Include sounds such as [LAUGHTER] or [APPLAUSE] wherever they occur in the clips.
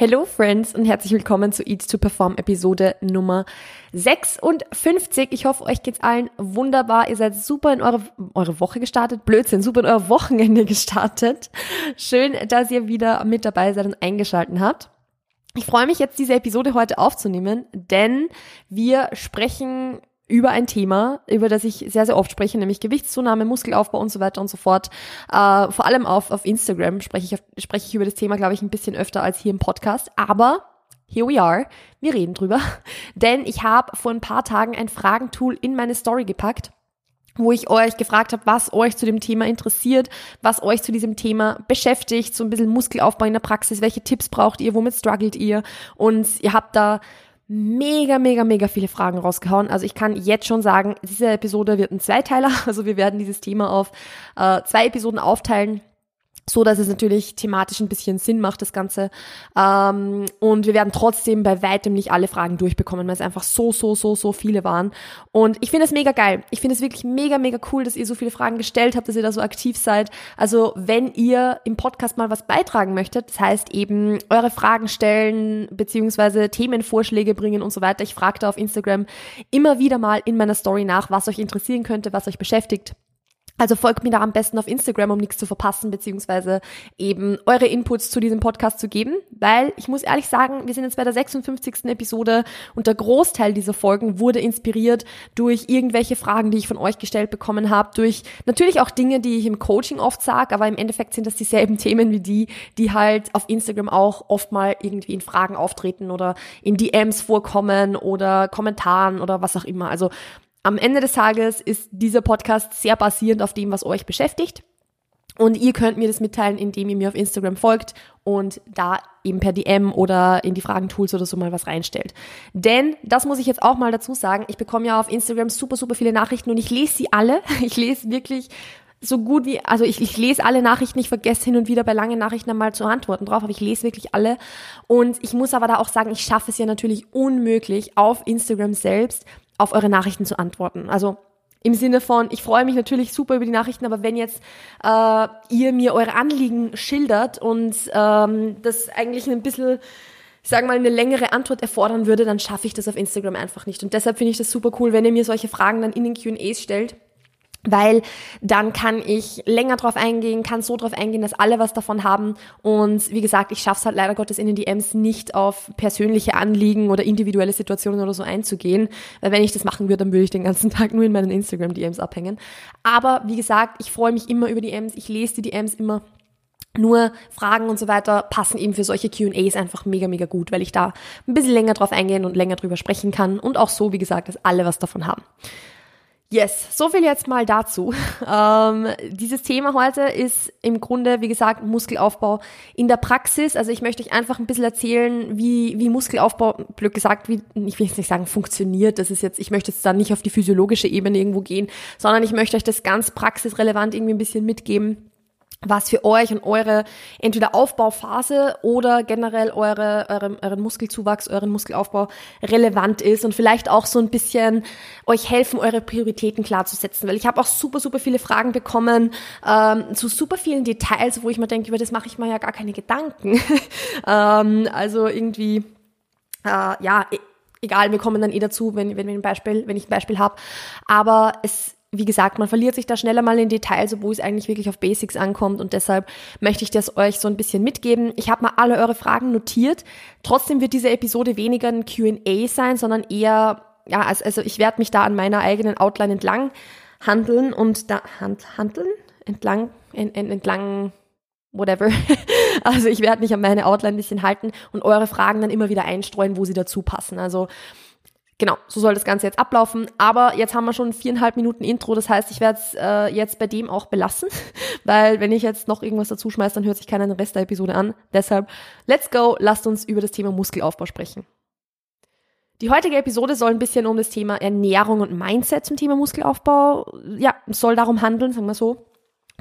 Hello Friends und herzlich willkommen zu Eat to Perform Episode Nummer 56. Ich hoffe, euch geht's allen wunderbar. Ihr seid super in eure, eure Woche gestartet. Blödsinn, super in euer Wochenende [LAUGHS] gestartet. Schön, dass ihr wieder mit dabei seid und eingeschalten habt. Ich freue mich jetzt, diese Episode heute aufzunehmen, denn wir sprechen über ein Thema, über das ich sehr, sehr oft spreche, nämlich Gewichtszunahme, Muskelaufbau und so weiter und so fort. Äh, vor allem auf, auf Instagram spreche ich, spreche ich über das Thema, glaube ich, ein bisschen öfter als hier im Podcast. Aber here we are, wir reden drüber. [LAUGHS] Denn ich habe vor ein paar Tagen ein Fragentool in meine Story gepackt wo ich euch gefragt habe, was euch zu dem Thema interessiert, was euch zu diesem Thema beschäftigt, so ein bisschen Muskelaufbau in der Praxis, welche Tipps braucht ihr, womit struggelt ihr und ihr habt da mega, mega, mega viele Fragen rausgehauen. Also ich kann jetzt schon sagen, diese Episode wird ein Zweiteiler. [LAUGHS] Also wir werden dieses Thema auf äh, zwei Episoden aufteilen so dass es natürlich thematisch ein bisschen Sinn macht, das Ganze. Ähm, und wir werden trotzdem bei weitem nicht alle Fragen durchbekommen, weil es einfach so, so, so, so viele waren. Und ich finde es mega geil. Ich finde es wirklich mega, mega cool, dass ihr so viele Fragen gestellt habt, dass ihr da so aktiv seid. Also wenn ihr im Podcast mal was beitragen möchtet, das heißt eben eure Fragen stellen, beziehungsweise Themenvorschläge bringen und so weiter. Ich frage da auf Instagram immer wieder mal in meiner Story nach, was euch interessieren könnte, was euch beschäftigt. Also folgt mir da am besten auf Instagram, um nichts zu verpassen, beziehungsweise eben eure Inputs zu diesem Podcast zu geben, weil ich muss ehrlich sagen, wir sind jetzt bei der 56. Episode und der Großteil dieser Folgen wurde inspiriert durch irgendwelche Fragen, die ich von euch gestellt bekommen habe, durch natürlich auch Dinge, die ich im Coaching oft sage, aber im Endeffekt sind das dieselben Themen wie die, die halt auf Instagram auch oft mal irgendwie in Fragen auftreten oder in DMs vorkommen oder Kommentaren oder was auch immer. Also am Ende des Tages ist dieser Podcast sehr basierend auf dem, was euch beschäftigt. Und ihr könnt mir das mitteilen, indem ihr mir auf Instagram folgt und da eben per DM oder in die Fragentools oder so mal was reinstellt. Denn, das muss ich jetzt auch mal dazu sagen, ich bekomme ja auf Instagram super, super viele Nachrichten und ich lese sie alle. [LAUGHS] Ich lese wirklich so gut wie, also ich, ich lese alle Nachrichten, ich vergesse hin und wieder bei langen Nachrichten einmal zu antworten drauf, aber ich lese wirklich alle. Und ich muss aber da auch sagen, ich schaffe es ja natürlich unmöglich, auf Instagram selbst auf eure Nachrichten zu antworten. Also im Sinne von, ich freue mich natürlich super über die Nachrichten, aber wenn jetzt äh, ihr mir eure Anliegen schildert und ähm, das eigentlich ein bisschen, ich sage mal, eine längere Antwort erfordern würde, dann schaffe ich das auf Instagram einfach nicht. Und deshalb finde ich das super cool, wenn ihr mir solche Fragen dann in den Q&As stellt weil dann kann ich länger drauf eingehen, kann so drauf eingehen, dass alle was davon haben. Und wie gesagt, ich schaffe es halt leider Gottes in den DMs nicht auf persönliche Anliegen oder individuelle Situationen oder so einzugehen, weil wenn ich das machen würde, dann würde ich den ganzen [LAUGHS] Tag nur in meinen Instagram-DMs abhängen. Aber wie gesagt, ich freue mich immer über DMs, ich lese die DMs immer. Nur Fragen und so weiter passen eben für solche QAs einfach mega, mega gut, weil ich da ein bisschen länger drauf eingehen und länger drüber sprechen kann und auch so, wie gesagt, dass alle was davon haben. Yes, so viel jetzt mal dazu. [LAUGHS] Ähm, dieses Thema heute ist im Grunde, wie gesagt, Muskelaufbau in der Praxis. Also ich möchte euch einfach ein bisschen erzählen, wie, wie Muskelaufbau, blöd gesagt, wie, ich will jetzt nicht sagen, funktioniert. Das ist jetzt, ich möchte jetzt da nicht auf die physiologische Ebene irgendwo gehen, sondern ich möchte euch das ganz praxisrelevant irgendwie ein bisschen mitgeben was für euch und eure entweder Aufbauphase oder generell eure, eure, euren Muskelzuwachs, euren Muskelaufbau relevant ist und vielleicht auch so ein bisschen euch helfen, eure Prioritäten klarzusetzen. Weil ich habe auch super, super viele Fragen bekommen ähm, zu super vielen Details, wo ich mir denke, über das mache ich mir ja gar keine Gedanken. [LAUGHS] ähm, also irgendwie, äh, ja, e-, egal, wir kommen dann eh dazu, wenn, wenn, wir ein Beispiel, wenn ich ein Beispiel habe. Aber es wie gesagt, man verliert sich da schneller mal in Details, wo es eigentlich wirklich auf Basics ankommt und deshalb möchte ich das euch so ein bisschen mitgeben. Ich habe mal alle eure Fragen notiert. Trotzdem wird diese Episode weniger ein Q&A sein, sondern eher, ja, also, also ich werde mich da an meiner eigenen Outline entlang handeln und da, hand, handeln? Entlang, en, en, entlang, whatever. [LAUGHS] also ich werde mich an meine Outline ein bisschen halten und eure Fragen dann immer wieder einstreuen, wo sie dazu passen. Also Genau, so soll das Ganze jetzt ablaufen. Aber jetzt haben wir schon viereinhalb Minuten Intro. Das heißt, ich werde es äh, jetzt bei dem auch belassen, [LAUGHS] weil wenn ich jetzt noch irgendwas dazu schmeiße, dann hört sich keiner den Rest der Episode an. Deshalb, let's go, lasst uns über das Thema Muskelaufbau sprechen. Die heutige Episode soll ein bisschen um das Thema Ernährung und Mindset zum Thema Muskelaufbau, ja, soll darum handeln, sagen wir so.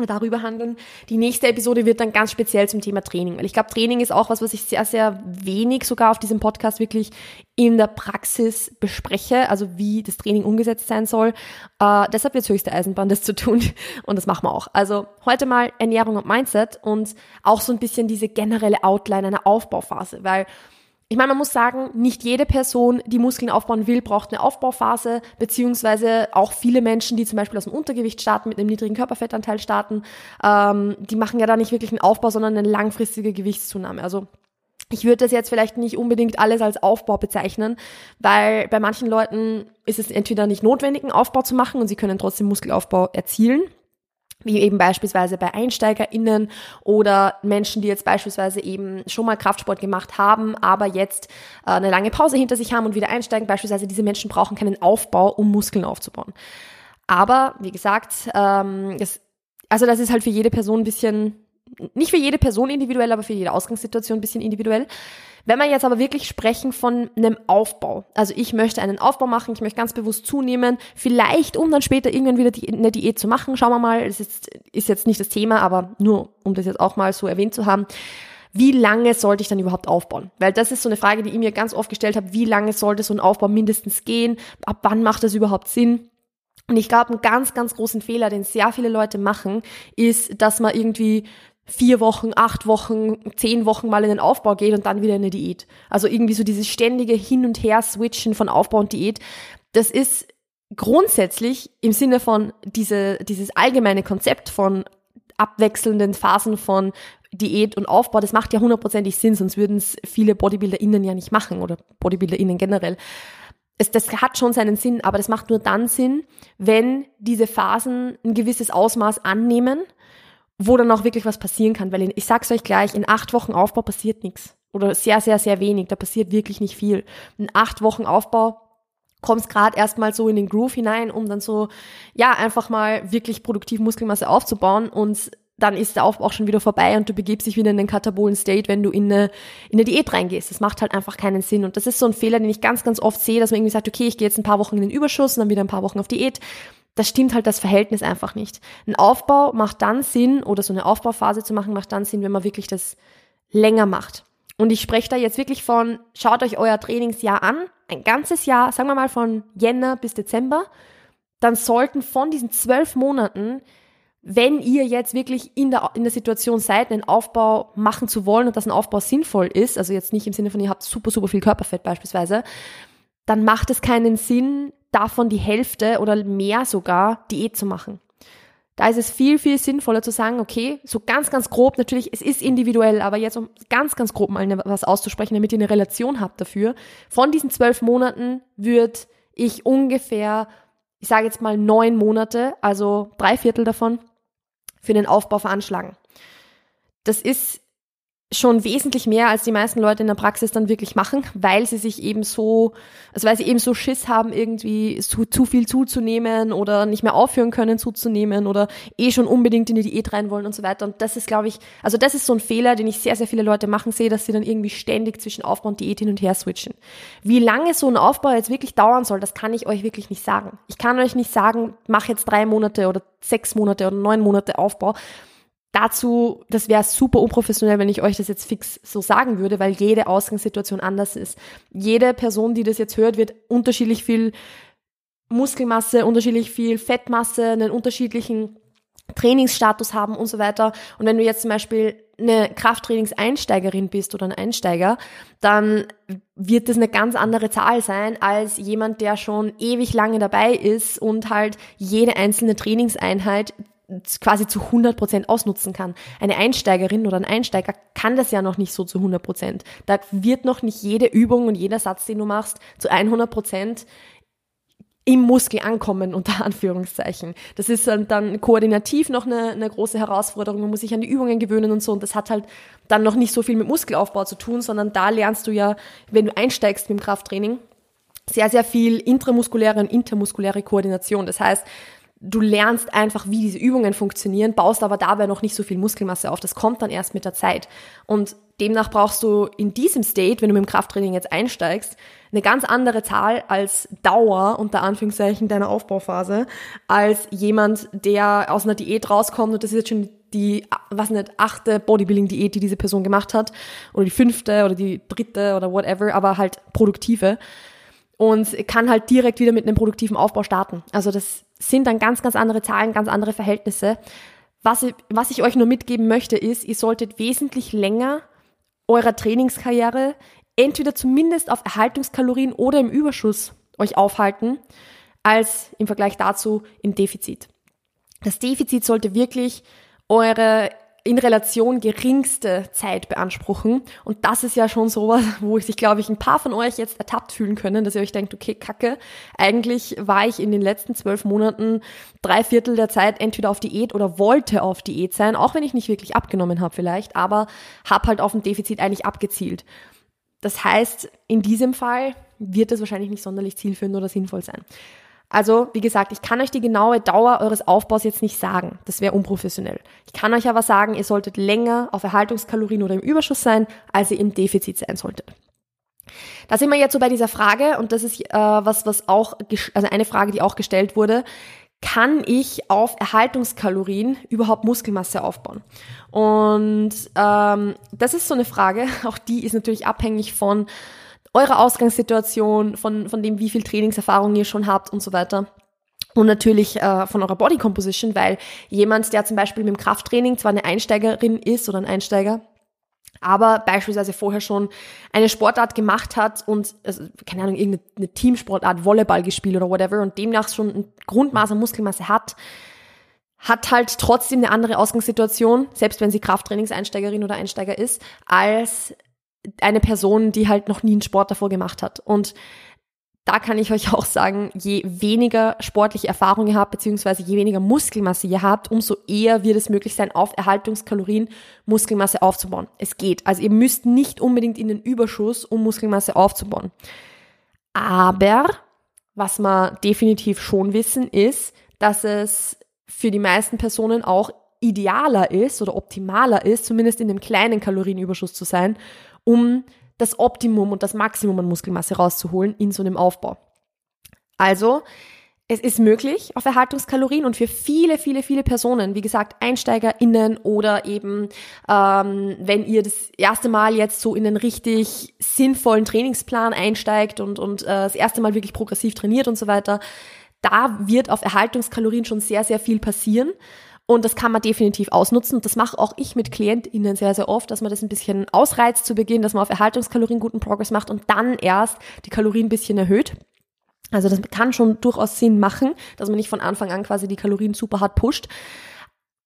Darüber handeln. Die nächste Episode wird dann ganz speziell zum Thema Training, weil ich glaube, Training ist auch was, was ich sehr, sehr wenig sogar auf diesem Podcast wirklich in der Praxis bespreche, also wie das Training umgesetzt sein soll. Äh, deshalb wird höchste Eisenbahn, das zu tun [LAUGHS] und das machen wir auch. Also heute mal Ernährung und Mindset und auch so ein bisschen diese generelle Outline einer Aufbauphase, weil ich meine, man muss sagen, nicht jede Person, die Muskeln aufbauen will, braucht eine Aufbauphase, beziehungsweise auch viele Menschen, die zum Beispiel aus dem Untergewicht starten, mit einem niedrigen Körperfettanteil starten, ähm, die machen ja da nicht wirklich einen Aufbau, sondern eine langfristige Gewichtszunahme. Also ich würde das jetzt vielleicht nicht unbedingt alles als Aufbau bezeichnen, weil bei manchen Leuten ist es entweder nicht notwendig, einen Aufbau zu machen und sie können trotzdem Muskelaufbau erzielen wie eben beispielsweise bei EinsteigerInnen oder Menschen, die jetzt beispielsweise eben schon mal Kraftsport gemacht haben, aber jetzt äh, eine lange Pause hinter sich haben und wieder einsteigen. Beispielsweise diese Menschen brauchen keinen Aufbau, um Muskeln aufzubauen. Aber wie gesagt, ähm, das, also das ist halt für jede Person ein bisschen, nicht für jede Person individuell, aber für jede Ausgangssituation ein bisschen individuell. Wenn wir jetzt aber wirklich sprechen von einem Aufbau, also ich möchte einen Aufbau machen, ich möchte ganz bewusst zunehmen, vielleicht um dann später irgendwann wieder die, eine Diät zu machen, schauen wir mal, das ist, ist jetzt nicht das Thema, aber nur um das jetzt auch mal so erwähnt zu haben, wie lange sollte ich dann überhaupt aufbauen? Weil das ist so eine Frage, die ich mir ganz oft gestellt habe, wie lange sollte so ein Aufbau mindestens gehen? Ab wann macht das überhaupt Sinn? Und ich glaube, einen ganz, ganz großen Fehler, den sehr viele Leute machen, ist, dass man irgendwie vier Wochen, acht Wochen, zehn Wochen mal in den Aufbau geht und dann wieder in eine Diät. Also irgendwie so dieses ständige Hin- und Her-Switchen von Aufbau und Diät, das ist grundsätzlich im Sinne von diese, dieses allgemeine Konzept von abwechselnden Phasen von Diät und Aufbau, das macht ja hundertprozentig Sinn, sonst würden es viele BodybuilderInnen ja nicht machen oder BodybuilderInnen generell. Es, das hat schon seinen Sinn, aber das macht nur dann Sinn, wenn diese Phasen ein gewisses Ausmaß annehmen wo dann auch wirklich was passieren kann, weil in, ich sag's euch gleich, in acht Wochen Aufbau passiert nichts. Oder sehr, sehr, sehr wenig. Da passiert wirklich nicht viel. In acht Wochen Aufbau kommst gerade erstmal so in den Groove hinein, um dann so, ja, einfach mal wirklich produktiv Muskelmasse aufzubauen und dann ist der Aufbau auch schon wieder vorbei und du begibst dich wieder in den katabolen State, wenn du in eine, in eine Diät reingehst. Das macht halt einfach keinen Sinn. Und das ist so ein Fehler, den ich ganz, ganz oft sehe, dass man irgendwie sagt, okay, ich gehe jetzt ein paar Wochen in den Überschuss und dann wieder ein paar Wochen auf Diät das stimmt halt das Verhältnis einfach nicht. Ein Aufbau macht dann Sinn oder so eine Aufbauphase zu machen macht dann Sinn, wenn man wirklich das länger macht. Und ich spreche da jetzt wirklich von, schaut euch euer Trainingsjahr an, ein ganzes Jahr, sagen wir mal von Jänner bis Dezember, dann sollten von diesen zwölf Monaten, wenn ihr jetzt wirklich in der, in der Situation seid, einen Aufbau machen zu wollen und dass ein Aufbau sinnvoll ist, also jetzt nicht im Sinne von, ihr habt super, super viel Körperfett beispielsweise, dann macht es keinen Sinn, davon die Hälfte oder mehr sogar Diät zu machen. Da ist es viel, viel sinnvoller zu sagen, okay, so ganz, ganz grob, natürlich, es ist individuell, aber jetzt um ganz, ganz grob mal was auszusprechen, damit ihr eine Relation habt dafür. Von diesen zwölf Monaten würde ich ungefähr, ich sage jetzt mal neun Monate, also drei Viertel davon, für den Aufbau veranschlagen. Das ist schon wesentlich mehr, als die meisten Leute in der Praxis dann wirklich machen, weil sie sich eben so, also weil sie eben so Schiss haben, irgendwie zu, zu viel zuzunehmen oder nicht mehr aufhören können zuzunehmen oder eh schon unbedingt in die Diät rein wollen und so weiter. Und das ist, glaube ich, also das ist so ein Fehler, den ich sehr, sehr viele Leute machen sehe, dass sie dann irgendwie ständig zwischen Aufbau und Diät hin und her switchen. Wie lange so ein Aufbau jetzt wirklich dauern soll, das kann ich euch wirklich nicht sagen. Ich kann euch nicht sagen, mach jetzt drei Monate oder sechs Monate oder neun Monate Aufbau dazu, das wäre super unprofessionell, wenn ich euch das jetzt fix so sagen würde, weil jede Ausgangssituation anders ist. Jede Person, die das jetzt hört, wird unterschiedlich viel Muskelmasse, unterschiedlich viel Fettmasse, einen unterschiedlichen Trainingsstatus haben und so weiter. Und wenn du jetzt zum Beispiel eine Krafttrainingseinsteigerin bist oder ein Einsteiger, dann wird das eine ganz andere Zahl sein als jemand, der schon ewig lange dabei ist und halt jede einzelne Trainingseinheit quasi zu 100 Prozent ausnutzen kann. Eine Einsteigerin oder ein Einsteiger kann das ja noch nicht so zu 100 Prozent. Da wird noch nicht jede Übung und jeder Satz, den du machst, zu 100 Prozent im Muskel ankommen, unter [LAUGHS] Anführungszeichen. Das ist dann koordinativ noch eine, eine große Herausforderung. Man muss sich an die Übungen gewöhnen und so. Und das hat halt dann noch nicht so viel mit Muskelaufbau zu tun, sondern da lernst du ja, wenn du einsteigst mit dem Krafttraining, sehr, sehr viel intramuskuläre und intermuskuläre Koordination. Das heißt, Du lernst einfach, wie diese Übungen funktionieren, baust aber dabei noch nicht so viel Muskelmasse auf. Das kommt dann erst mit der Zeit. Und demnach brauchst du in diesem State, wenn du mit dem Krafttraining jetzt einsteigst, eine ganz andere Zahl als Dauer, unter Anführungszeichen, deiner Aufbauphase, als jemand, der aus einer Diät rauskommt und das ist jetzt schon die, was nicht, achte Bodybuilding-Diät, die diese Person gemacht hat, oder die fünfte oder die dritte oder whatever, aber halt produktive und kann halt direkt wieder mit einem produktiven Aufbau starten. Also das sind dann ganz, ganz andere Zahlen, ganz andere Verhältnisse. Was ich, was ich euch nur mitgeben möchte, ist, ihr solltet wesentlich länger eurer Trainingskarriere entweder zumindest auf Erhaltungskalorien oder im Überschuss euch aufhalten, als im Vergleich dazu im Defizit. Das Defizit sollte wirklich eure in Relation geringste Zeit beanspruchen. Und das ist ja schon sowas, wo sich, glaube ich, ein paar von euch jetzt ertappt fühlen können, dass ihr euch denkt, okay, kacke, eigentlich war ich in den letzten zwölf Monaten drei Viertel der Zeit entweder auf Diät oder wollte auf Diät sein, auch wenn ich nicht wirklich abgenommen habe vielleicht, aber habe halt auf ein Defizit eigentlich abgezielt. Das heißt, in diesem Fall wird es wahrscheinlich nicht sonderlich zielführend oder sinnvoll sein. Also, wie gesagt, ich kann euch die genaue Dauer eures Aufbaus jetzt nicht sagen. Das wäre unprofessionell. Ich kann euch aber sagen, ihr solltet länger auf Erhaltungskalorien oder im Überschuss sein, als ihr im Defizit sein solltet. Da sind wir jetzt so bei dieser Frage, und das ist äh, was, was auch, also eine Frage, die auch gestellt wurde. Kann ich auf Erhaltungskalorien überhaupt Muskelmasse aufbauen? Und ähm, das ist so eine Frage, [LAUGHS] auch die ist natürlich abhängig von eure Ausgangssituation, von, von dem, wie viel Trainingserfahrung ihr schon habt und so weiter. Und natürlich äh, von eurer Body Composition, weil jemand, der zum Beispiel mit dem Krafttraining zwar eine Einsteigerin ist oder ein Einsteiger, aber beispielsweise vorher schon eine Sportart gemacht hat und, also, keine Ahnung, irgendeine Teamsportart, Volleyball gespielt oder whatever und demnach schon ein Grundmaß an Muskelmasse hat, hat halt trotzdem eine andere Ausgangssituation, selbst wenn sie Krafttrainingseinsteigerin oder Einsteiger ist, als eine Person, die halt noch nie einen Sport davor gemacht hat. Und da kann ich euch [LAUGHS] auch sagen, je weniger sportliche Erfahrung ihr habt, beziehungsweise je weniger Muskelmasse ihr habt, umso eher wird es möglich sein, auf Erhaltungskalorien Muskelmasse aufzubauen. Es geht. Also ihr müsst nicht unbedingt in den Überschuss, um Muskelmasse aufzubauen. Aber was wir definitiv schon wissen, ist, dass es für die meisten Personen auch idealer ist oder optimaler ist, zumindest in dem kleinen Kalorienüberschuss zu sein, um das Optimum und das Maximum an Muskelmasse rauszuholen in so einem Aufbau. Also, es ist möglich auf Erhaltungskalorien und für viele, viele, viele Personen, wie gesagt, EinsteigerInnen oder eben, ähm, wenn ihr das erste Mal jetzt so in einen richtig sinnvollen Trainingsplan einsteigt und, und äh, das erste Mal wirklich progressiv trainiert und so weiter, da wird auf Erhaltungskalorien schon sehr, sehr viel passieren. Und das kann man definitiv ausnutzen. Das mache auch ich mit KlientInnen sehr, sehr oft, dass man das ein bisschen ausreizt zu Beginn, dass man auf Erhaltungskalorien guten Progress macht und dann erst die Kalorien ein bisschen erhöht. Also das kann schon durchaus Sinn machen, dass man nicht von Anfang an quasi die Kalorien super hart pusht.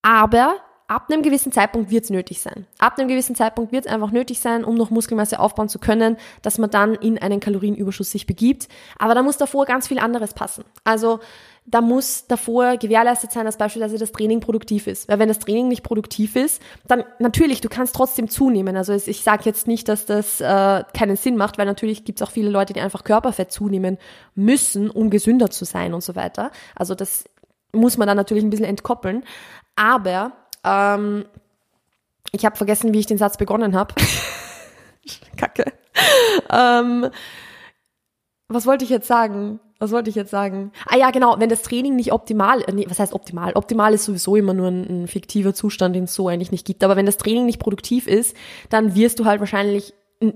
Aber ab einem gewissen Zeitpunkt wird es nötig sein. Ab einem gewissen Zeitpunkt wird es einfach nötig sein, um noch Muskelmasse aufbauen zu können, dass man dann in einen Kalorienüberschuss sich begibt. Aber da muss davor ganz viel anderes passen. Also da muss davor gewährleistet sein, dass beispielsweise das Training produktiv ist. Weil wenn das Training nicht produktiv ist, dann natürlich, du kannst trotzdem zunehmen. Also ich sage jetzt nicht, dass das äh, keinen Sinn macht, weil natürlich gibt es auch viele Leute, die einfach Körperfett zunehmen müssen, um gesünder zu sein und so weiter. Also das muss man dann natürlich ein bisschen entkoppeln. Aber ähm, ich habe vergessen, wie ich den Satz begonnen habe. [LAUGHS] Kacke. ähm, was wollte ich jetzt sagen? Was wollte ich jetzt sagen? Ah ja, genau, wenn das Training nicht optimal, äh, nee, was heißt optimal? Optimal ist sowieso immer nur ein, ein fiktiver Zustand, den es so eigentlich nicht gibt. Aber wenn das Training nicht produktiv ist, dann wirst du halt wahrscheinlich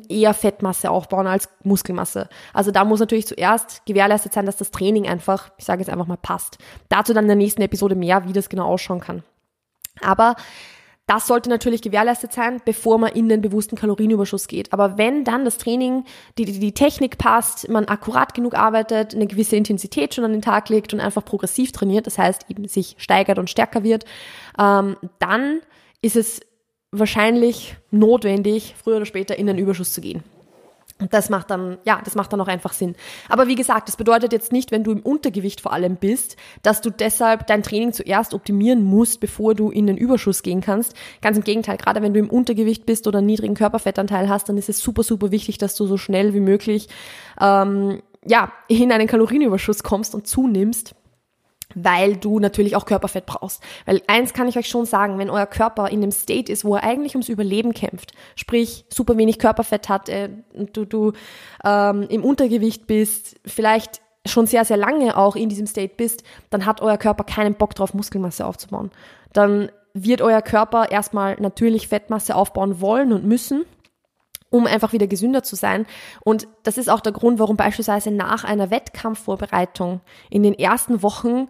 eher Fettmasse aufbauen als Muskelmasse. Also da muss natürlich zuerst gewährleistet sein, dass das Training einfach, ich sage jetzt einfach mal, passt. Dazu dann in der nächsten Episode mehr, wie das genau ausschauen kann. Aber das sollte natürlich gewährleistet sein, bevor man in den bewussten Kalorienüberschuss geht. Aber wenn dann das Training, die, die, die Technik passt, man akkurat genug arbeitet, eine gewisse Intensität schon an den Tag legt und einfach progressiv trainiert, das heißt eben sich steigert und stärker wird, ähm, dann ist es wahrscheinlich notwendig, früher oder später in den Überschuss zu gehen. Das macht dann, ja, das macht dann auch einfach Sinn. Aber wie gesagt, das bedeutet jetzt nicht, wenn du im Untergewicht vor allem bist, dass du deshalb dein Training zuerst optimieren musst, bevor du in den Überschuss gehen kannst. Ganz im Gegenteil, gerade wenn du im Untergewicht bist oder einen niedrigen Körperfettanteil hast, dann ist es super, super wichtig, dass du so schnell wie möglich, ähm, ja, in einen Kalorienüberschuss kommst und zunimmst, weil du natürlich auch Körperfett brauchst. Weil eins kann ich euch schon sagen, wenn euer Körper in dem State ist, wo er eigentlich ums Überleben kämpft, sprich super wenig Körperfett hat, äh, du, du ähm, im Untergewicht bist, vielleicht schon sehr, sehr lange auch in diesem State bist, dann hat euer Körper keinen Bock drauf, Muskelmasse aufzubauen. Dann wird euer Körper erstmal natürlich Fettmasse aufbauen wollen und müssen, um einfach wieder gesünder zu sein. Und das ist auch der Grund, warum beispielsweise nach einer Wettkampfvorbereitung in den ersten Wochen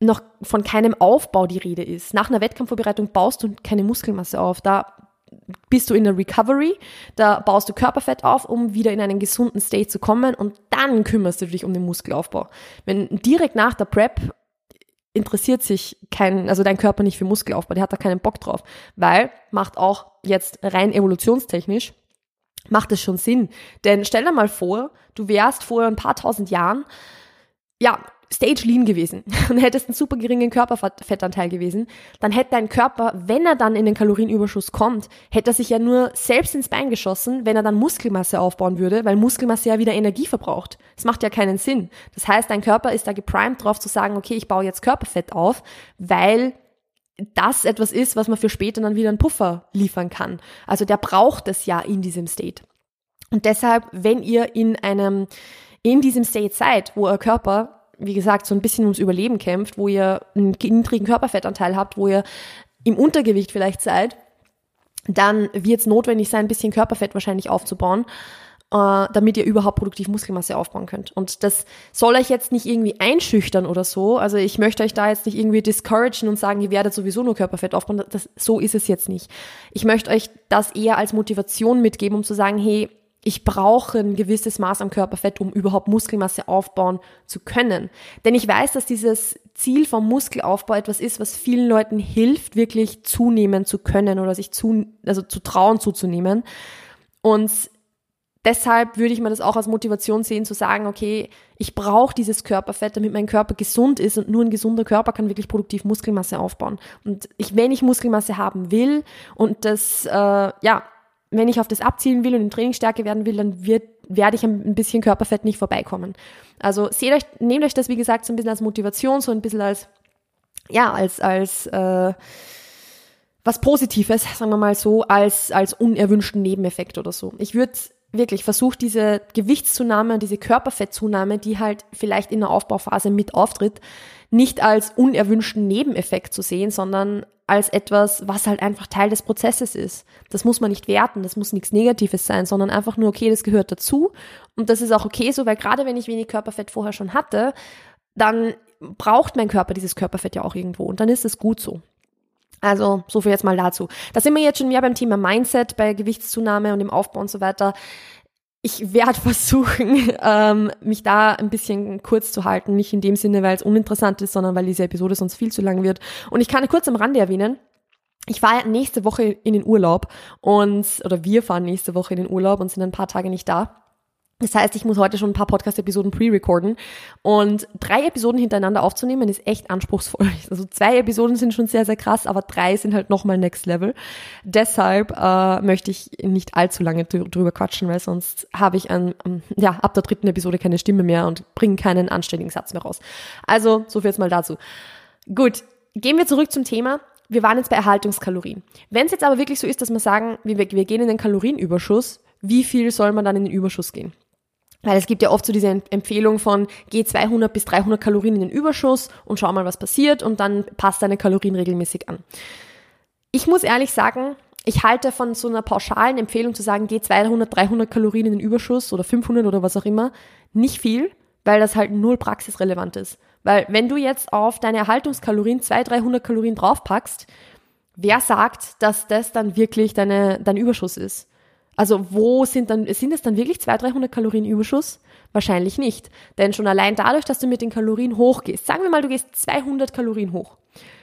noch von keinem Aufbau die Rede ist. Nach einer Wettkampfvorbereitung baust du keine Muskelmasse auf. Da bist du in der Recovery, da baust du Körperfett auf, um wieder in einen gesunden State zu kommen und dann kümmerst du dich um den Muskelaufbau. Wenn direkt nach der Prep interessiert sich kein, also dein Körper nicht für Muskelaufbau, der hat da keinen Bock drauf, weil macht auch jetzt rein evolutionstechnisch macht es schon Sinn. Denn stell dir mal vor, du wärst vor ein paar tausend Jahren, ja, stage lean gewesen [LAUGHS] und hättest einen super geringen Körperfettanteil gewesen, dann hätte dein Körper, wenn er dann in den Kalorienüberschuss kommt, hätte er sich ja nur selbst ins Bein geschossen, wenn er dann Muskelmasse aufbauen würde, weil Muskelmasse ja wieder Energie verbraucht. Das macht ja keinen Sinn. Das heißt, dein Körper ist da geprimed drauf zu sagen, okay, ich baue jetzt Körperfett auf, weil das etwas ist, was man für später dann wieder einen Puffer liefern kann. Also der braucht es ja in diesem State. Und deshalb, wenn ihr in einem, in diesem State seid, wo euer Körper, wie gesagt, so ein bisschen ums Überleben kämpft, wo ihr einen niedrigen Körperfettanteil habt, wo ihr im Untergewicht vielleicht seid, dann wird es notwendig sein, ein bisschen Körperfett wahrscheinlich aufzubauen äh, damit ihr überhaupt produktiv Muskelmasse aufbauen könnt. Und das soll euch jetzt nicht irgendwie einschüchtern oder so. Also ich möchte euch da jetzt nicht irgendwie discouragen und sagen, ihr werdet sowieso nur Körperfett aufbauen. Das, so ist es jetzt nicht. Ich möchte euch das eher als Motivation mitgeben, um zu sagen, hey, ich brauche ein gewisses Maß an Körperfett, um überhaupt Muskelmasse aufbauen zu können. Denn ich weiß, dass dieses Ziel vom Muskelaufbau etwas ist, was vielen Leuten hilft, wirklich zunehmen zu können oder sich zu, also zu trauen zuzunehmen. Und deshalb würde ich mir das auch als Motivation sehen, zu sagen, okay, ich brauche dieses Körperfett, damit mein Körper gesund ist und nur ein gesunder Körper kann wirklich produktiv Muskelmasse aufbauen. Und ich, wenn ich Muskelmasse haben will und das, äh, ja, wenn ich auf das abzielen will und in Trainingsstärke werden will, dann wird, werde ich ein bisschen Körperfett nicht vorbeikommen. Also seht euch, nehmt euch das, wie gesagt, so ein bisschen als Motivation, so ein bisschen als, ja, als, als, äh, was Positives, sagen wir mal so, als, als unerwünschten Nebeneffekt oder so. Ich würde wirklich versucht, diese Gewichtszunahme, diese Körperfettzunahme, die halt vielleicht in der Aufbauphase mit auftritt, nicht als unerwünschten Nebeneffekt zu sehen, sondern als etwas, was halt einfach Teil des Prozesses ist. Das muss man nicht werten, das muss nichts Negatives sein, sondern einfach nur, okay, das gehört dazu. Und das ist auch okay so, weil gerade wenn ich wenig Körperfett vorher schon hatte, dann braucht mein Körper dieses Körperfett ja auch irgendwo und dann ist es gut so. Also, so viel jetzt mal dazu. Da sind wir jetzt schon mehr beim Thema Mindset, bei Gewichtszunahme und dem Aufbau und so weiter. Ich werde versuchen, [LAUGHS] ähm, mich da ein bisschen kurz zu halten. Nicht in dem Sinne, weil es uninteressant ist, sondern weil diese Episode sonst viel zu lang wird. Und ich kann kurz am Rande erwähnen, ich fahre nächste Woche in den Urlaub und, oder wir fahren nächste Woche in den Urlaub und sind ein paar Tage nicht da. Das heißt, ich muss heute schon ein paar Podcast-Episoden pre-recorden und drei Episoden hintereinander aufzunehmen ist echt anspruchsvoll. [LAUGHS] Also zwei Episoden sind schon sehr, sehr krass, aber drei sind halt nochmal next level. Deshalb äh, möchte ich nicht allzu lange drüber quatschen, weil sonst habe ich an, um, ja, ab der dritten Episode keine Stimme mehr und bringe keinen anständigen Satz mehr raus. Also, so viel jetzt mal dazu. Gut, gehen wir zurück zum Thema. Wir waren jetzt bei Erhaltungskalorien. Wenn es jetzt aber wirklich so ist, dass wir sagen, wir, wir gehen in den Kalorienüberschuss, wie viel soll man dann in den Überschuss gehen? Weil es gibt ja oft so diese Empfehlung von, geh 200 bis 300 Kalorien in den Überschuss und schau mal, was passiert und dann passt deine Kalorien regelmäßig an. Ich muss ehrlich sagen, ich halte von so einer pauschalen Empfehlung zu sagen, geh 200, 300 Kalorien in den Überschuss oder 500 oder was auch immer, nicht viel, weil das halt null praxisrelevant ist. Weil wenn du jetzt auf deine Erhaltungskalorien 200, 300 Kalorien draufpackst, wer sagt, dass das dann wirklich deine, dein Überschuss ist? Also wo sind dann, sind es dann wirklich 200, 300 Kalorien Überschuss? Wahrscheinlich nicht. Denn schon allein dadurch, dass du mit den Kalorien hochgehst, sagen wir mal, du gehst 200 Kalorien hoch.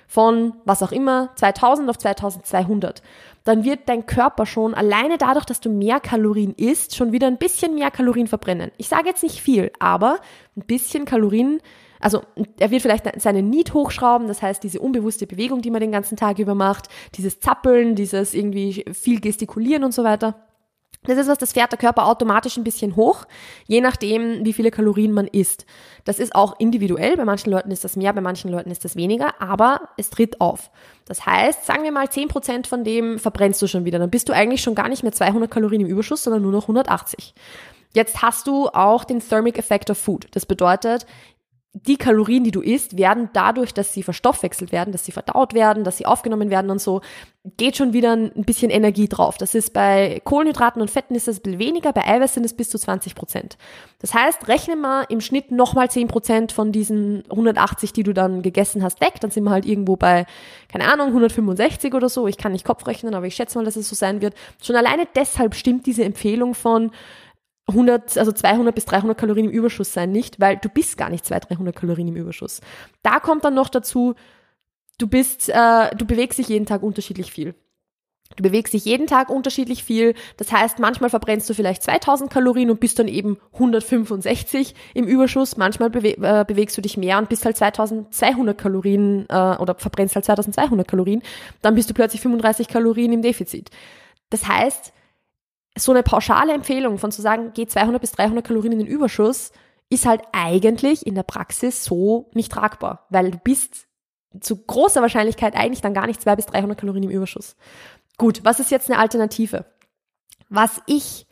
Von was auch immer, 2000 auf 2200. Dann wird dein Körper schon alleine dadurch, dass du mehr Kalorien isst, schon wieder ein bisschen mehr Kalorien verbrennen. Ich sage jetzt nicht viel, aber ein bisschen Kalorien also er wird vielleicht seine Need hochschrauben, das heißt diese unbewusste Bewegung, die man den ganzen Tag über macht, dieses Zappeln, dieses irgendwie viel gestikulieren und so weiter Das ist was, das fährt der Körper automatisch ein bisschen hoch, je nachdem, wie viele Kalorien man isst. Das ist auch individuell. Bei manchen Leuten ist das mehr, bei manchen Leuten ist das weniger, aber es tritt auf. Das heißt, sagen wir mal 10% von dem verbrennst du schon wieder. Dann bist du eigentlich schon gar nicht mehr 200 Kalorien im Überschuss, sondern nur noch 180. Jetzt hast du auch den Thermic Effect of Food. Das bedeutet, die Kalorien, die du isst, werden dadurch, dass sie verstoffwechselt werden, dass sie verdaut werden, dass sie aufgenommen werden und so, geht schon wieder ein bisschen Energie drauf. Das ist bei Kohlenhydraten und Fetten ist das ein bisschen weniger, bei Eiweiß sind es bis zu 20 Prozent. Das heißt, rechne mal im Schnitt nochmal 10 Prozent von diesen 180, die du dann gegessen hast, weg. Dann sind wir halt irgendwo bei, keine Ahnung, 165 oder so. Ich kann nicht Kopf rechnen, aber ich schätze mal, dass es so sein wird. Schon alleine deshalb stimmt diese Empfehlung von 100, also 200 bis 300 Kalorien im Überschuss sein nicht, weil du bist gar nicht 200, 300 Kalorien im Überschuss. Da kommt dann noch dazu, du bist, äh, du bewegst dich jeden Tag unterschiedlich viel. Du bewegst dich jeden Tag unterschiedlich viel. Das heißt, manchmal verbrennst du vielleicht 2000 Kalorien und bist dann eben 165 im Überschuss. Manchmal bewe äh, bewegst du dich mehr und bist halt 2200 Kalorien äh, oder verbrennst halt 2200 Kalorien. Dann bist du plötzlich 35 Kalorien im Defizit. Das heißt, so eine pauschale Empfehlung von zu sagen, geh 200 bis 300 Kalorien in den Überschuss, ist halt eigentlich in der Praxis so nicht tragbar, weil du bist zu großer Wahrscheinlichkeit eigentlich dann gar nicht 200 bis 300 Kalorien im Überschuss. Gut, was ist jetzt eine Alternative? Was ich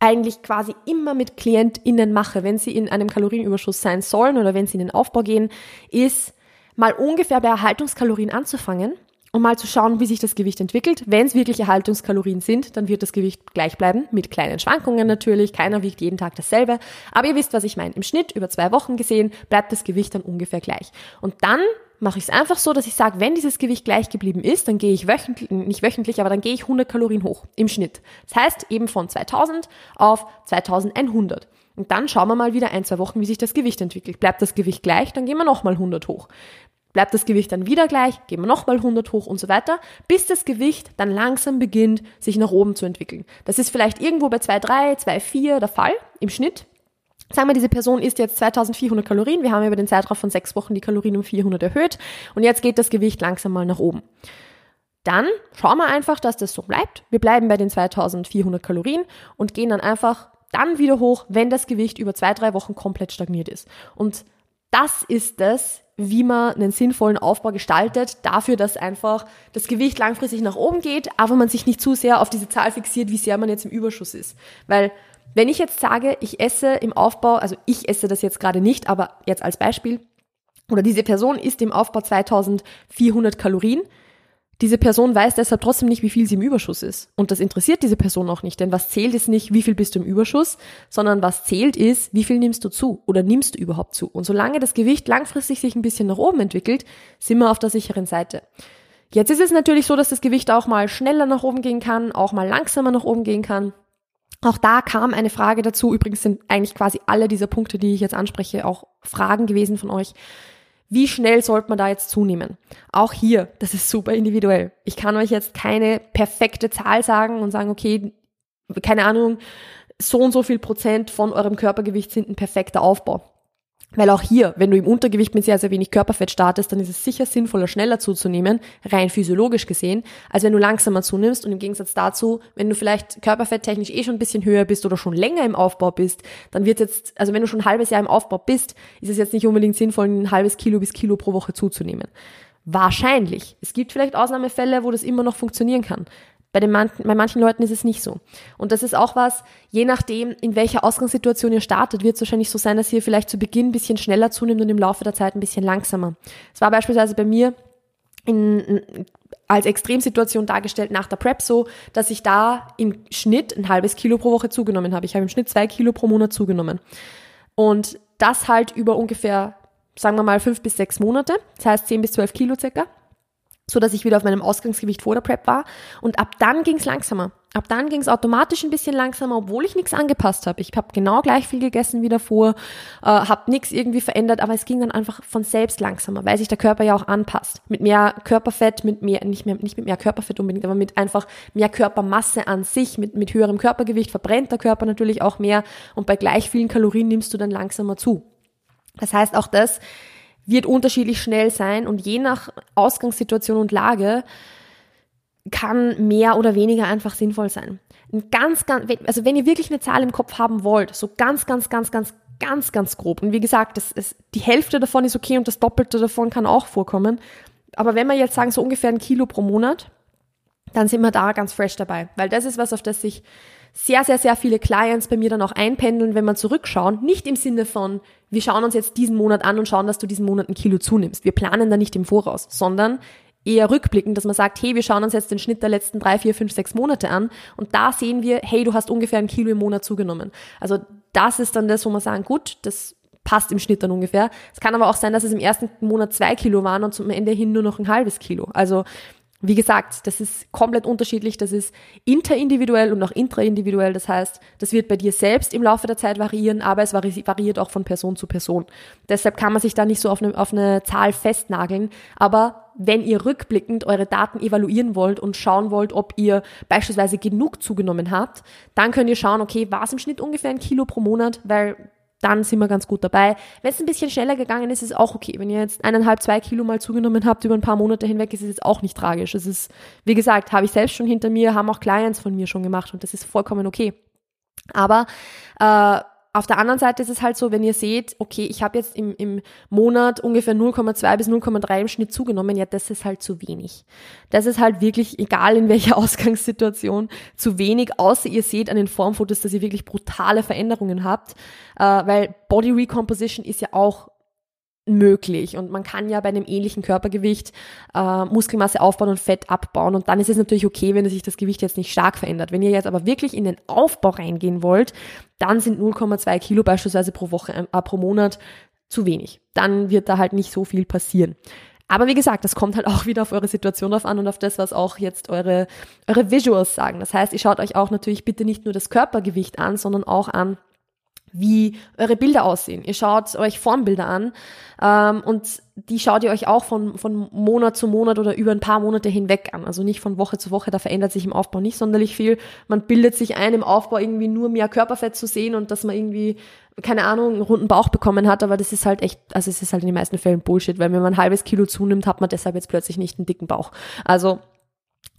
eigentlich quasi immer mit KlientInnen mache, wenn sie in einem Kalorienüberschuss sein sollen oder wenn sie in den Aufbau gehen, ist mal ungefähr bei Erhaltungskalorien anzufangen um mal zu schauen, wie sich das Gewicht entwickelt. Wenn es wirklich Erhaltungskalorien sind, dann wird das Gewicht gleich bleiben, mit kleinen Schwankungen natürlich. Keiner wiegt jeden Tag dasselbe. Aber ihr wisst, was ich meine. Im Schnitt über zwei Wochen gesehen bleibt das Gewicht dann ungefähr gleich. Und dann mache ich es einfach so, dass ich sage, wenn dieses Gewicht gleich geblieben ist, dann gehe ich wöchentlich, nicht wöchentlich, aber dann gehe ich 100 Kalorien hoch im Schnitt. Das heißt eben von 2000 auf 2100. Und dann schauen wir mal wieder ein, zwei Wochen, wie sich das Gewicht entwickelt. Bleibt das Gewicht gleich, dann gehen wir nochmal 100 hoch bleibt das Gewicht dann wieder gleich, gehen wir nochmal 100 hoch und so weiter, bis das Gewicht dann langsam beginnt, sich nach oben zu entwickeln. Das ist vielleicht irgendwo bei 2,3, 2,4 der Fall im Schnitt. Sagen wir, diese Person isst jetzt 2400 Kalorien. Wir haben über den Zeitraum von sechs Wochen die Kalorien um 400 erhöht und jetzt geht das Gewicht langsam mal nach oben. Dann schauen wir einfach, dass das so bleibt. Wir bleiben bei den 2400 Kalorien und gehen dann einfach dann wieder hoch, wenn das Gewicht über zwei, drei Wochen komplett stagniert ist. Und das ist es, wie man einen sinnvollen Aufbau gestaltet, dafür, dass einfach das Gewicht langfristig nach oben geht, aber man sich nicht zu sehr auf diese Zahl fixiert, wie sehr man jetzt im Überschuss ist. Weil wenn ich jetzt sage, ich esse im Aufbau, also ich esse das jetzt gerade nicht, aber jetzt als Beispiel, oder diese Person isst im Aufbau 2400 Kalorien, diese Person weiß deshalb trotzdem nicht, wie viel sie im Überschuss ist. Und das interessiert diese Person auch nicht, denn was zählt ist nicht, wie viel bist du im Überschuss, sondern was zählt ist, wie viel nimmst du zu oder nimmst du überhaupt zu. Und solange das Gewicht langfristig sich ein bisschen nach oben entwickelt, sind wir auf der sicheren Seite. Jetzt ist es natürlich so, dass das Gewicht auch mal schneller nach oben gehen kann, auch mal langsamer nach oben gehen kann. Auch da kam eine Frage dazu. Übrigens sind eigentlich quasi alle dieser Punkte, die ich jetzt anspreche, auch Fragen gewesen von euch. Wie schnell sollte man da jetzt zunehmen? Auch hier, das ist super individuell. Ich kann euch jetzt keine perfekte Zahl sagen und sagen, okay, keine Ahnung, so und so viel Prozent von eurem Körpergewicht sind ein perfekter Aufbau. Weil auch hier, wenn du im Untergewicht mit sehr, sehr wenig Körperfett startest, dann ist es sicher sinnvoller, schneller zuzunehmen, rein physiologisch gesehen, als wenn du langsamer zunimmst. Und im Gegensatz dazu, wenn du vielleicht körperfetttechnisch eh schon ein bisschen höher bist oder schon länger im Aufbau bist, dann wird jetzt, also wenn du schon ein halbes Jahr im Aufbau bist, ist es jetzt nicht unbedingt sinnvoll, ein halbes Kilo bis Kilo pro Woche zuzunehmen. Wahrscheinlich. Es gibt vielleicht Ausnahmefälle, wo das immer noch funktionieren kann. Bei, den man bei manchen Leuten ist es nicht so. Und das ist auch was, je nachdem, in welcher Ausgangssituation ihr startet, wird es wahrscheinlich so sein, dass ihr vielleicht zu Beginn ein bisschen schneller zunimmt und im Laufe der Zeit ein bisschen langsamer. Es war beispielsweise bei mir in, als Extremsituation dargestellt nach der Prep so, dass ich da im Schnitt ein halbes Kilo pro Woche zugenommen habe. Ich habe im Schnitt zwei Kilo pro Monat zugenommen. Und das halt über ungefähr, sagen wir mal, fünf bis sechs Monate. Das heißt zehn bis zwölf Kilo circa so dass ich wieder auf meinem Ausgangsgewicht vor der Prep war. Und ab dann ging es langsamer. Ab dann ging es automatisch ein bisschen langsamer, obwohl ich nichts angepasst habe. Ich habe genau gleich viel gegessen wie davor, äh, habe nichts irgendwie verändert, aber es ging dann einfach von selbst langsamer, weil sich der Körper ja auch anpasst. Mit mehr Körperfett, mit mehr, nicht mehr, nicht mit mehr Körperfett unbedingt, aber mit einfach mehr Körpermasse an sich, mit, mit höherem Körpergewicht verbrennt der Körper natürlich auch mehr und bei gleich vielen Kalorien nimmst du dann langsamer zu. Das heißt, auch das wird unterschiedlich schnell sein und je nach Ausgangssituation und Lage kann mehr oder weniger einfach sinnvoll sein. Ein ganz, ganz, also wenn ihr wirklich eine Zahl im Kopf haben wollt, so ganz, ganz, ganz, ganz, ganz, ganz grob. Und wie gesagt, das ist, die Hälfte davon ist okay und das Doppelte davon kann auch vorkommen. Aber wenn wir jetzt sagen, so ungefähr ein Kilo pro Monat, dann sind wir da ganz fresh dabei. Weil das ist was, auf das sich sehr, sehr, sehr viele Clients bei mir dann auch einpendeln, wenn man zurückschauen. Nicht im Sinne von, wir schauen uns jetzt diesen Monat an und schauen, dass du diesen Monat ein Kilo zunimmst. Wir planen da nicht im Voraus, sondern eher rückblickend, dass man sagt, hey, wir schauen uns jetzt den Schnitt der letzten drei, vier, fünf, sechs Monate an und da sehen wir, hey, du hast ungefähr ein Kilo im Monat zugenommen. Also das ist dann das, wo man sagen, gut, das passt im Schnitt dann ungefähr. Es kann aber auch sein, dass es im ersten Monat zwei Kilo waren und zum Ende hin nur noch ein halbes Kilo. Also wie gesagt, das ist komplett unterschiedlich, das ist interindividuell und auch intraindividuell. Das heißt, das wird bei dir selbst im Laufe der Zeit variieren, aber es variiert auch von Person zu Person. Deshalb kann man sich da nicht so auf eine, auf eine Zahl festnageln. Aber wenn ihr rückblickend eure Daten evaluieren wollt und schauen wollt, ob ihr beispielsweise genug zugenommen habt, dann könnt ihr schauen, okay, war es im Schnitt ungefähr ein Kilo pro Monat, weil dann sind wir ganz gut dabei. Wenn es ein bisschen schneller gegangen ist, ist es auch okay. Wenn ihr jetzt eineinhalb, zwei Kilo mal zugenommen habt über ein paar Monate hinweg, ist es jetzt auch nicht tragisch. Es ist, wie gesagt, habe ich selbst schon hinter mir, haben auch Clients von mir schon gemacht und das ist vollkommen okay. Aber äh, auf der anderen Seite ist es halt so, wenn ihr seht, okay, ich habe jetzt im, im Monat ungefähr 0,2 bis 0,3 im Schnitt zugenommen, ja, das ist halt zu wenig. Das ist halt wirklich, egal in welcher [LAUGHS] Ausgangssituation, zu wenig, außer ihr seht an den Formfotos, dass ihr wirklich brutale Veränderungen habt, äh, weil Body Recomposition ist ja auch möglich und man kann ja bei einem ähnlichen Körpergewicht äh, Muskelmasse aufbauen und Fett abbauen und dann ist es natürlich okay, wenn sich das Gewicht jetzt nicht stark verändert. Wenn ihr jetzt aber wirklich in den Aufbau reingehen wollt, dann sind 0,2 Kilo beispielsweise pro Woche, äh, pro Monat zu wenig. Dann wird da halt nicht so viel passieren. Aber wie gesagt, das kommt halt auch wieder auf eure Situation drauf an und auf das, was auch jetzt eure, eure Visuals sagen. Das heißt, ihr schaut euch auch natürlich bitte nicht nur das Körpergewicht an, sondern auch an, wie eure Bilder aussehen. Ihr schaut euch Formbilder an ähm, und die schaut ihr euch auch von, von Monat zu Monat oder über ein paar Monate hinweg an. Also nicht von Woche zu Woche, da verändert sich im Aufbau nicht sonderlich viel. Man bildet sich ein, im Aufbau irgendwie nur mehr Körperfett zu sehen und dass man irgendwie, keine Ahnung, einen runden Bauch bekommen hat, aber das ist halt echt, also es ist halt in den meisten Fällen Bullshit, weil wenn man ein halbes Kilo zunimmt, hat man deshalb jetzt plötzlich nicht einen dicken Bauch. Also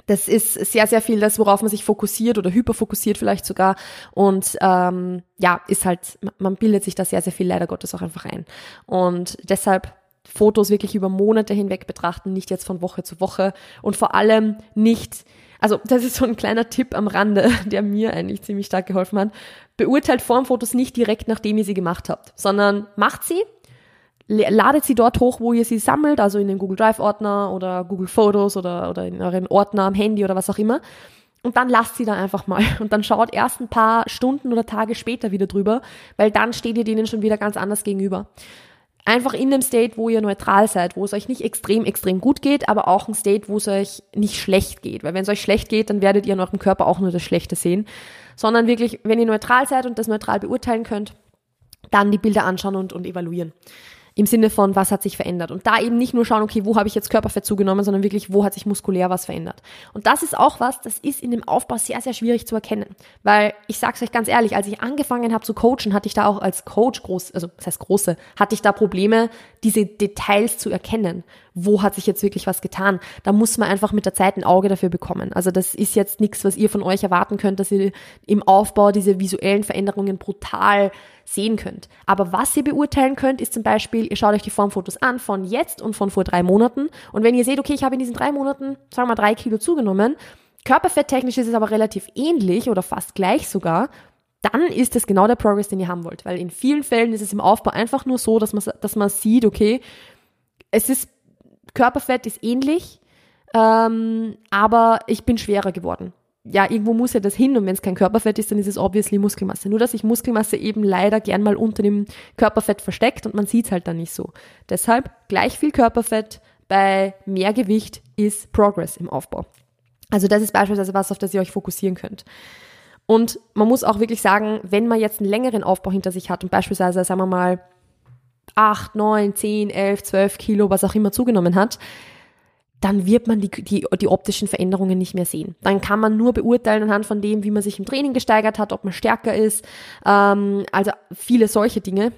das ist sehr, sehr viel das, worauf man sich fokussiert oder hyperfokussiert vielleicht sogar. Und ähm, ja, ist halt, man bildet sich da sehr, sehr viel leider Gottes auch einfach ein. Und deshalb Fotos wirklich über Monate hinweg betrachten, nicht jetzt von Woche zu Woche und vor allem nicht, also das ist so ein kleiner Tipp am Rande, [LAUGHS] der mir eigentlich ziemlich stark geholfen hat. Beurteilt Formfotos nicht direkt, nachdem ihr sie gemacht habt, sondern macht sie, ladet sie dort hoch, wo ihr sie sammelt, also in den Google Drive Ordner oder Google Fotos oder, oder in euren Ordner am Handy oder was auch immer. Und dann lasst sie da einfach mal [LAUGHS] und dann schaut erst ein paar Stunden oder Tage später wieder drüber, weil dann steht ihr denen schon wieder ganz anders gegenüber. Einfach in dem State, wo ihr neutral seid, wo es euch nicht extrem, extrem gut geht, aber auch ein State, wo es euch nicht schlecht geht. Weil wenn es euch schlecht geht, dann werdet ihr in eurem Körper auch nur das Schlechte sehen. Sondern wirklich, wenn ihr neutral seid und das neutral beurteilen könnt, dann die Bilder anschauen und, und evaluieren im Sinne von, was hat sich verändert. Und da eben nicht nur schauen, okay, wo habe ich jetzt Körperfett zugenommen, sondern wirklich, wo hat sich muskulär was verändert. Und das ist auch was, das ist in dem Aufbau sehr, sehr schwierig zu erkennen. Weil ich sage es euch ganz ehrlich, als ich angefangen habe zu coachen, hatte ich da auch als Coach groß, also das heißt große, hatte ich da Probleme, diese Details zu erkennen. Wo hat sich jetzt wirklich was getan? Da muss man einfach mit der Zeit ein Auge dafür bekommen. Also das ist jetzt nichts, was ihr von euch erwarten könnt, dass ihr im Aufbau diese visuellen Veränderungen brutal sehen könnt. Aber was ihr beurteilen könnt, ist zum Beispiel, ihr schaut euch die Formfotos an von jetzt und von vor drei Monaten. Und wenn ihr seht, okay, ich habe in diesen drei Monaten, sagen wir mal, drei Kilo zugenommen, körperfetttechnisch ist es aber relativ ähnlich oder fast gleich sogar, dann ist es genau der Progress, den ihr haben wollt. Weil in vielen Fällen ist es im Aufbau einfach nur so, dass man, dass man sieht, okay, es ist, Körperfett ist ähnlich, ähm, aber ich bin schwerer geworden ja, irgendwo muss ja das hin und wenn es kein Körperfett ist, dann ist es obviously Muskelmasse. Nur, dass sich Muskelmasse eben leider gern mal unter dem Körperfett versteckt und man sieht es halt dann nicht so. Deshalb gleich viel Körperfett bei mehr Gewicht ist Progress im Aufbau. Also das ist beispielsweise was, auf das ihr euch fokussieren könnt. Und man muss auch wirklich sagen, wenn man jetzt einen längeren Aufbau hinter sich hat und beispielsweise, sagen wir mal, 8, 9, 10, 11, 12 Kilo, was auch immer zugenommen hat, dann wird man die, die, die optischen Veränderungen nicht mehr sehen. Dann kann man nur beurteilen anhand von dem, wie man sich im Training gesteigert hat, ob man stärker ist, ähm, also viele solche Dinge,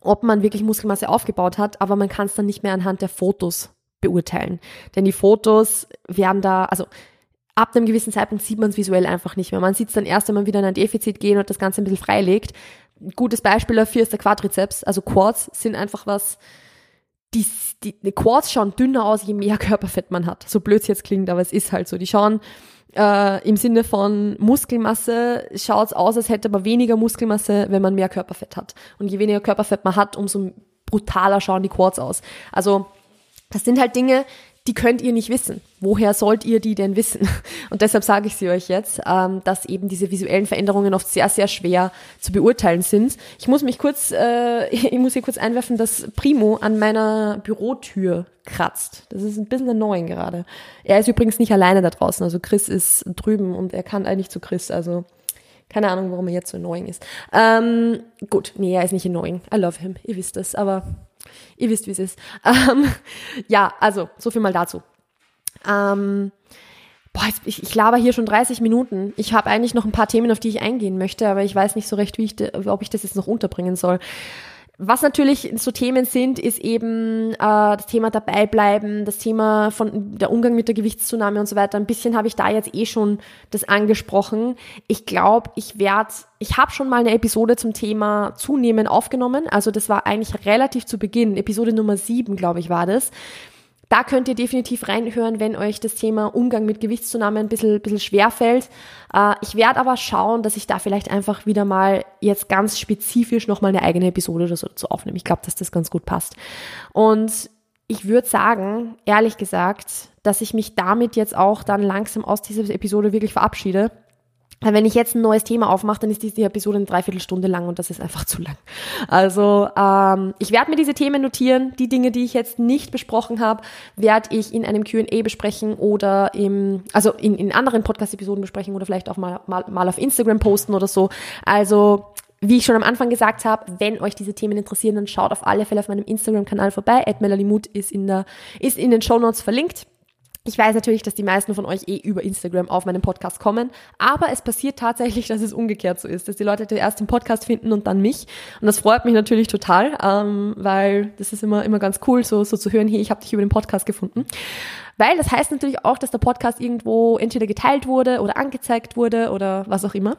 ob man wirklich Muskelmasse aufgebaut hat, aber man kann es dann nicht mehr anhand der Fotos beurteilen. Denn die Fotos werden da, also ab einem gewissen Zeitpunkt sieht man es visuell einfach nicht mehr. Man sieht es dann erst, wenn man wieder in ein Defizit geht und das Ganze ein bisschen freilegt. Ein gutes Beispiel dafür ist der Quadrizeps. Also Quads sind einfach was, die, die, Quads schauen dünner aus, je mehr [LAUGHS] Körperfett man hat. So blöd es jetzt klingt, aber es ist halt so. Die schauen äh, im Sinne von Muskelmasse schaut es aus, als hätte man weniger Muskelmasse, wenn man mehr Körperfett hat. Und je weniger Körperfett man hat, umso brutaler schauen die Quads aus. Also das sind halt Dinge, die könnt ihr nicht wissen. Woher sollt ihr die denn wissen? [LAUGHS] Und deshalb sage ich sie euch jetzt, ähm, dass eben diese visuellen Veränderungen oft sehr, sehr schwer zu beurteilen sind. Ich muss mich kurz, äh, [LAUGHS] ich muss hier kurz einwerfen, dass Primo an meiner Bürotür kratzt. Das ist ein bisschen annoying gerade. Er ist übrigens nicht alleine da draußen. Also Chris ist drüben und er kann eigentlich zu Chris. Also keine Ahnung, warum er jetzt so annoying ist. Ähm, gut, nee, er ist nicht annoying. I love him. Ihr wisst es. Aber Ihr wisst, wie es ist. [LAUGHS] Ähm, ja, also, so viel mal dazu. Ähm, boah, ich, ich laber hier schon 30 Minuten. Ich habe eigentlich noch ein paar Themen, auf die ich eingehen möchte, aber ich weiß nicht so recht, wie ich, ob ich das jetzt noch unterbringen soll. Was natürlich so Themen sind, ist eben äh, das Thema dabei bleiben, das Thema von der Umgang mit der Gewichtszunahme und so weiter. Ein bisschen habe ich da jetzt eh schon das angesprochen. Ich glaube, ich werde, ich habe schon mal eine Episode zum Thema Zunehmen aufgenommen. Also das war eigentlich relativ zu Beginn, Episode Nummer sieben, glaube ich, war das. Da könnt ihr definitiv reinhören, wenn euch das Thema Umgang mit Gewichtszunahme ein bisschen, bisschen schwer fällt. Äh, ich werde aber schauen, dass ich da vielleicht einfach wieder mal jetzt ganz spezifisch nochmal eine eigene Episode oder so dazu aufnehme. Ich glaube, dass das ganz gut passt. Und ich würde sagen, ehrlich gesagt, dass ich mich damit jetzt auch dann langsam aus dieser Episode wirklich verabschiede. Wenn ich jetzt ein neues Thema aufmache, dann ist diese Episode eine Dreiviertelstunde lang und das ist einfach zu lang. Also ähm, ich werde mir diese Themen notieren. Die Dinge, die ich jetzt nicht besprochen habe, werde ich in einem Q&A besprechen oder im, also in, in anderen Podcast-Episoden besprechen oder vielleicht auch mal, mal, mal auf Instagram posten oder so. Also wie ich schon am Anfang gesagt habe, wenn euch diese Themen interessieren, dann schaut auf alle Fälle auf meinem Instagram-Kanal vorbei. Mut ist in der, ist in den Show Notes verlinkt. Ich weiß natürlich, dass die meisten von euch eh über Instagram auf meinen Podcast kommen, aber es passiert tatsächlich, [LAUGHS] dass es umgekehrt so ist, dass die Leute zuerst den Podcast finden und dann mich. Und das freut mich natürlich total, ähm, weil das ist immer, immer ganz cool, so, so zu hören, hey, ich habe dich über den Podcast gefunden. Weil das heißt natürlich auch, dass der Podcast irgendwo entweder geteilt wurde oder angezeigt wurde oder was auch immer.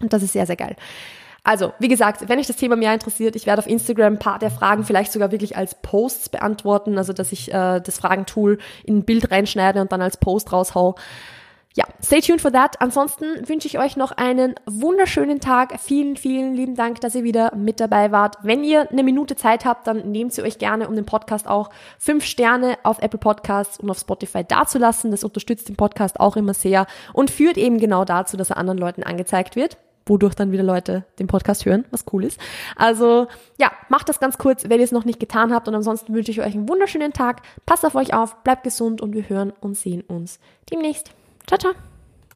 Und das ist sehr, sehr geil. Also, wie gesagt, wenn euch das Thema mehr interessiert, ich werde auf Instagram ein paar der Fragen vielleicht sogar wirklich als Posts beantworten, also dass ich äh, das Fragentool in ein Bild reinschneide und dann als Post raushau. Ja, stay tuned for that. Ansonsten wünsche ich euch noch einen wunderschönen Tag. Vielen, vielen lieben Dank, dass ihr wieder mit dabei wart. Wenn ihr eine Minute Zeit habt, dann nehmt sie euch gerne, um den Podcast auch fünf Sterne auf Apple Podcasts und auf Spotify dazulassen. Das unterstützt den Podcast auch immer sehr und führt eben genau dazu, dass er anderen Leuten angezeigt wird wodurch dann wieder Leute den Podcast hören, was cool ist. Also ja, macht das ganz kurz, wenn ihr es noch nicht getan habt. Und ansonsten wünsche ich euch einen wunderschönen Tag. Passt auf euch auf, bleibt gesund und wir hören und sehen uns demnächst. Ciao, ciao.